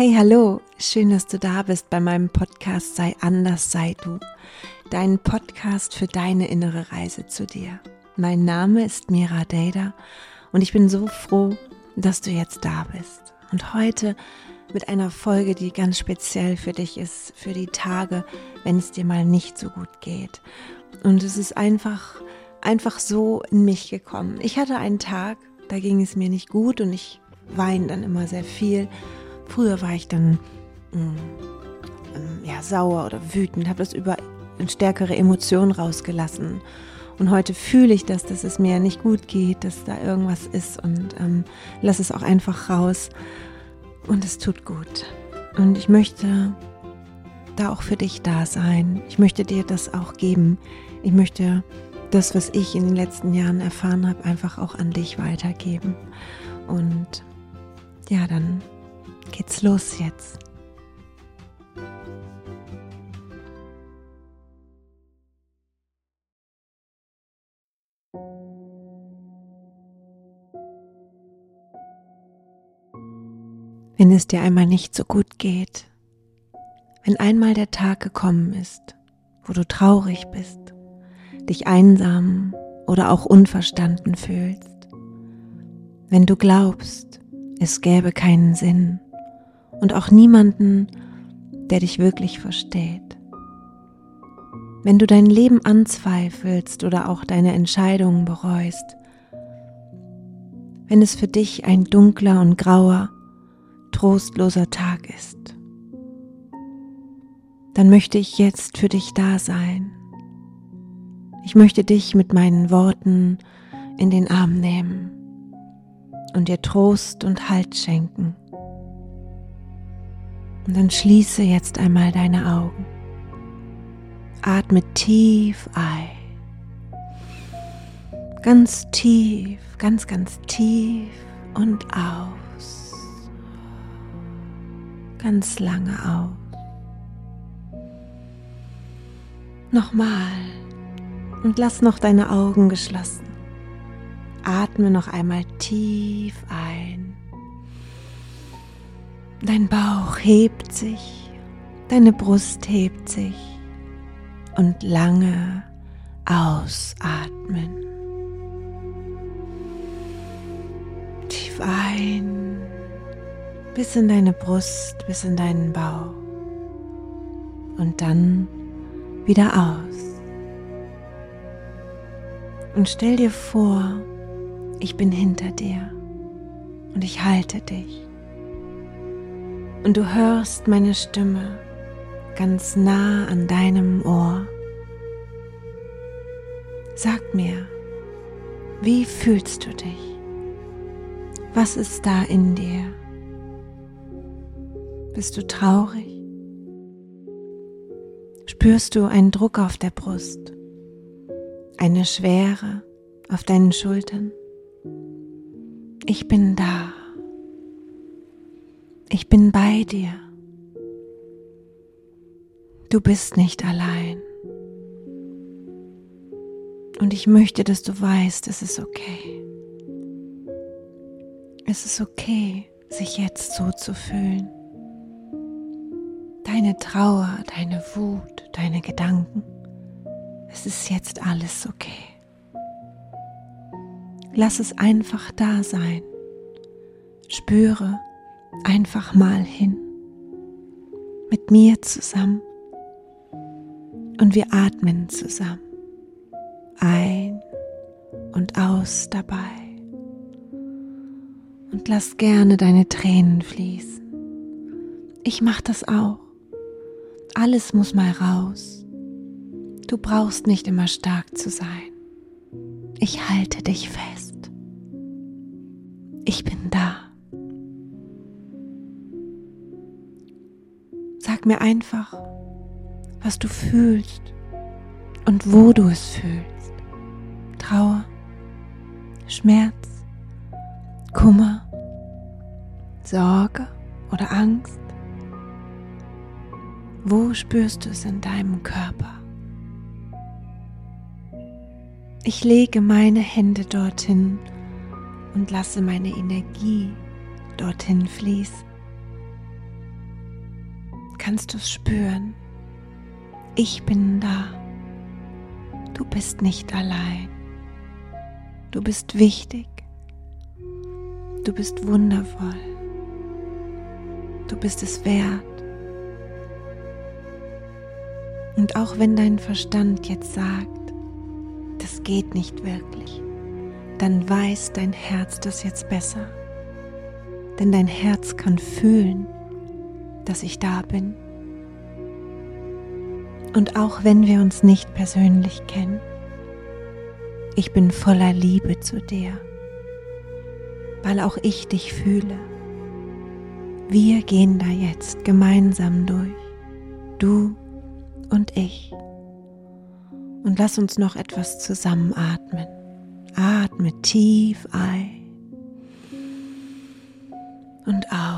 Hey, hallo, schön, dass du da bist bei meinem Podcast Sei anders, sei du. Dein Podcast für deine innere Reise zu dir. Mein Name ist Mira Dada und ich bin so froh, dass du jetzt da bist. Und heute mit einer Folge, die ganz speziell für dich ist, für die Tage, wenn es dir mal nicht so gut geht. Und es ist einfach, einfach so in mich gekommen. Ich hatte einen Tag, da ging es mir nicht gut und ich weine dann immer sehr viel Früher war ich dann mm, ähm, ja, sauer oder wütend, habe das über stärkere Emotionen rausgelassen. Und heute fühle ich das, dass es mir nicht gut geht, dass da irgendwas ist und ähm, lass es auch einfach raus. Und es tut gut. Und ich möchte da auch für dich da sein. Ich möchte dir das auch geben. Ich möchte das, was ich in den letzten Jahren erfahren habe, einfach auch an dich weitergeben. Und ja, dann geht's los jetzt. Wenn es dir einmal nicht so gut geht, wenn einmal der Tag gekommen ist, wo du traurig bist, dich einsam oder auch unverstanden fühlst, wenn du glaubst, es gäbe keinen Sinn, und auch niemanden, der dich wirklich versteht. Wenn du dein Leben anzweifelst oder auch deine Entscheidungen bereust, wenn es für dich ein dunkler und grauer, trostloser Tag ist, dann möchte ich jetzt für dich da sein. Ich möchte dich mit meinen Worten in den Arm nehmen und dir Trost und Halt schenken. Und dann schließe jetzt einmal deine Augen. Atme tief ein. Ganz tief, ganz, ganz tief und aus. Ganz lange aus. Nochmal. Und lass noch deine Augen geschlossen. Atme noch einmal tief ein Dein Bauch hebt sich, deine Brust hebt sich und lange ausatmen. Tief ein, bis in deine Brust, bis in deinen Bauch und dann wieder aus. Und stell dir vor, ich bin hinter dir und ich halte dich und du hörst meine Stimme ganz nah an deinem Ohr. Sag mir, wie fühlst du dich? Was ist da in dir? Bist du traurig? Spürst du einen Druck auf der Brust? Eine Schwere auf deinen Schultern? Ich bin da. Ich bin bei dir. Du bist nicht allein. Und ich möchte, dass du weißt, es ist okay. Es ist okay, sich jetzt so zu fühlen. Deine Trauer, deine Wut, deine Gedanken. Es ist jetzt alles okay. Lass es einfach da sein. Spüre, einfach mal hin mit mir zusammen und wir atmen zusammen ein und aus dabei und lass gerne deine Tränen fließen. Ich mach das auch. Alles muss mal raus. Du brauchst nicht immer stark zu sein. Ich halte dich fest. Ich bin da. Mir einfach, was du fühlst und wo du es fühlst. Trauer, Schmerz, Kummer, Sorge oder Angst. Wo spürst du es in deinem Körper? Ich lege meine Hände dorthin und lasse meine Energie dorthin fließen. Kannst du es spüren. Ich bin da. Du bist nicht allein. Du bist wichtig. Du bist wundervoll. Du bist es wert. Und auch wenn dein Verstand jetzt sagt, das geht nicht wirklich, dann weiß dein Herz das jetzt besser. Denn dein Herz kann fühlen, dass ich da bin. Und auch wenn wir uns nicht persönlich kennen, ich bin voller Liebe zu dir, weil auch ich dich fühle. Wir gehen da jetzt gemeinsam durch, du und ich. Und lass uns noch etwas zusammen atmen. Atme tief ein und aus.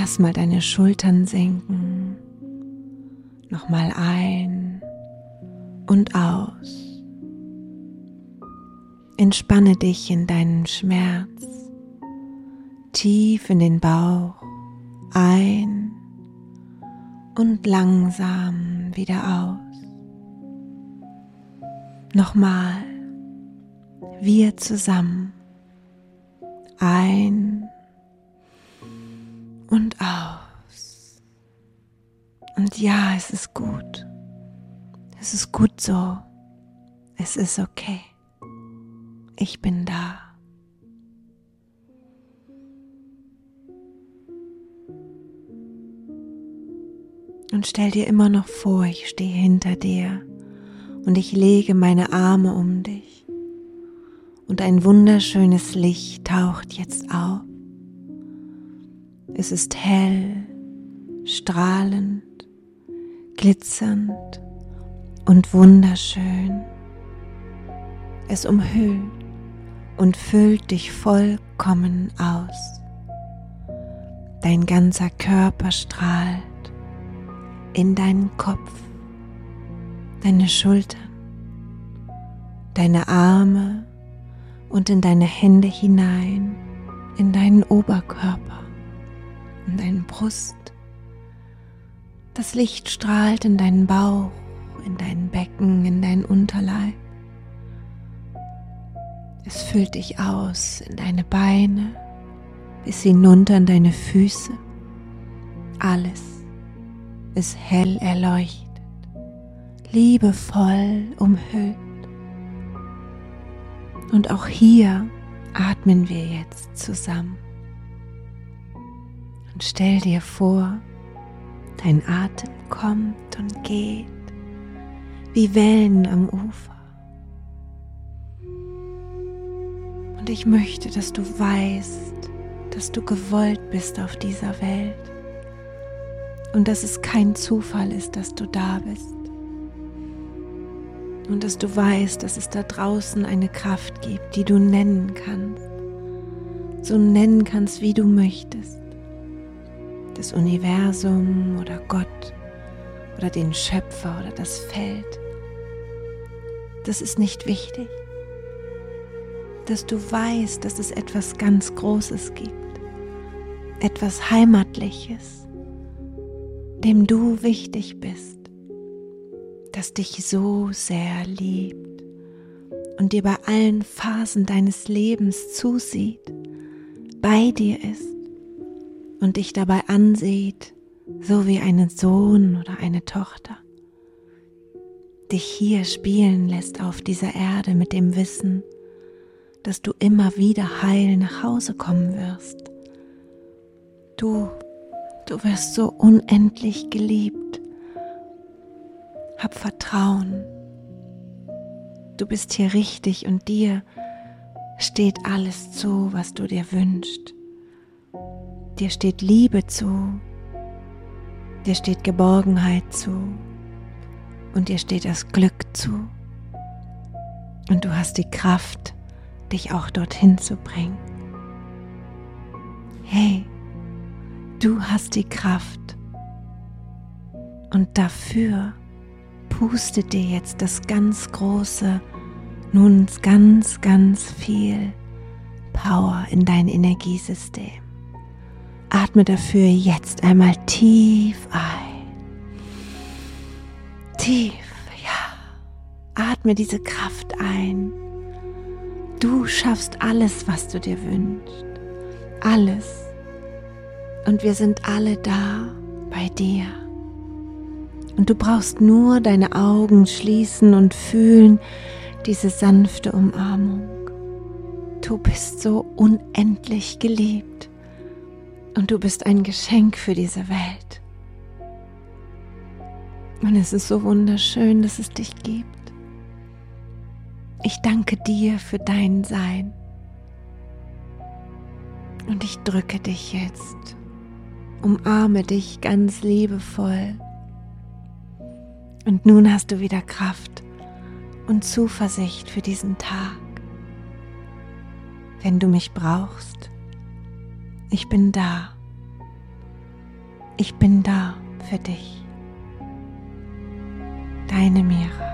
Lass mal deine Schultern senken. Nochmal ein und aus. Entspanne dich in deinen Schmerz. Tief in den Bauch ein und langsam wieder aus. Nochmal, wir zusammen. Ein und aus. Und ja, es ist gut. Es ist gut so. Es ist okay. Ich bin da. Und stell dir immer noch vor, ich stehe hinter dir und ich lege meine Arme um dich. Und ein wunderschönes Licht taucht jetzt auf. Es ist hell, strahlend, glitzernd und wunderschön. Es umhüllt und füllt dich vollkommen aus. Dein ganzer Körper strahlt in deinen Kopf, deine Schultern, deine Arme und in deine Hände hinein, in deinen Oberkörper, in deine Brust. Das Licht strahlt in deinen Bauch, in dein Becken, in deinen Unterleib. Es füllt dich aus in deine Beine bis hinunter in deine Füße. Alles ist hell erleuchtet, liebevoll umhüllt. Und auch hier atmen wir jetzt zusammen. Und stell dir vor, dein Atem kommt und geht wie Wellen am Ufer. Und ich möchte, dass du weißt, dass du gewollt bist auf dieser Welt und dass es kein Zufall ist, dass du da bist. Und dass du weißt, dass es da draußen eine Kraft gibt, die du nennen kannst. So nennen kannst, wie du möchtest. Das Universum oder Gott oder den Schöpfer oder das Feld. Das ist nicht wichtig. Dass du weißt, dass es etwas ganz Großes gibt. Etwas Heimatliches dem du wichtig bist, das dich so sehr liebt und dir bei allen Phasen deines Lebens zusieht, bei dir ist und dich dabei ansieht, so wie einen Sohn oder eine Tochter, dich hier spielen lässt auf dieser Erde mit dem Wissen, dass du immer wieder heil nach Hause kommen wirst. Du Du wirst so unendlich geliebt. Hab Vertrauen. Du bist hier richtig und dir steht alles zu, was du dir wünschst. Dir steht Liebe zu. Dir steht Geborgenheit zu. Und dir steht das Glück zu. Und du hast die Kraft, dich auch dorthin zu bringen. Hey, Du hast die Kraft. Und dafür pustet dir jetzt das ganz große, nun ganz, ganz viel Power in dein Energiesystem. Atme dafür jetzt einmal tief ein. Tief, ja. Atme diese Kraft ein. Du schaffst alles, was du dir wünschst. Alles. Und wir sind alle da bei dir. Und du brauchst nur deine Augen schließen und fühlen diese sanfte Umarmung. Du bist so unendlich geliebt und du bist ein Geschenk für diese Welt. Und es ist so wunderschön, dass es dich gibt. Ich danke dir für dein Sein. Und ich drücke dich jetzt, umarme dich ganz liebevoll. Und nun hast du wieder Kraft und Zuversicht für diesen Tag. Wenn du mich brauchst, ich bin da. Ich bin da für dich. Deine Mira.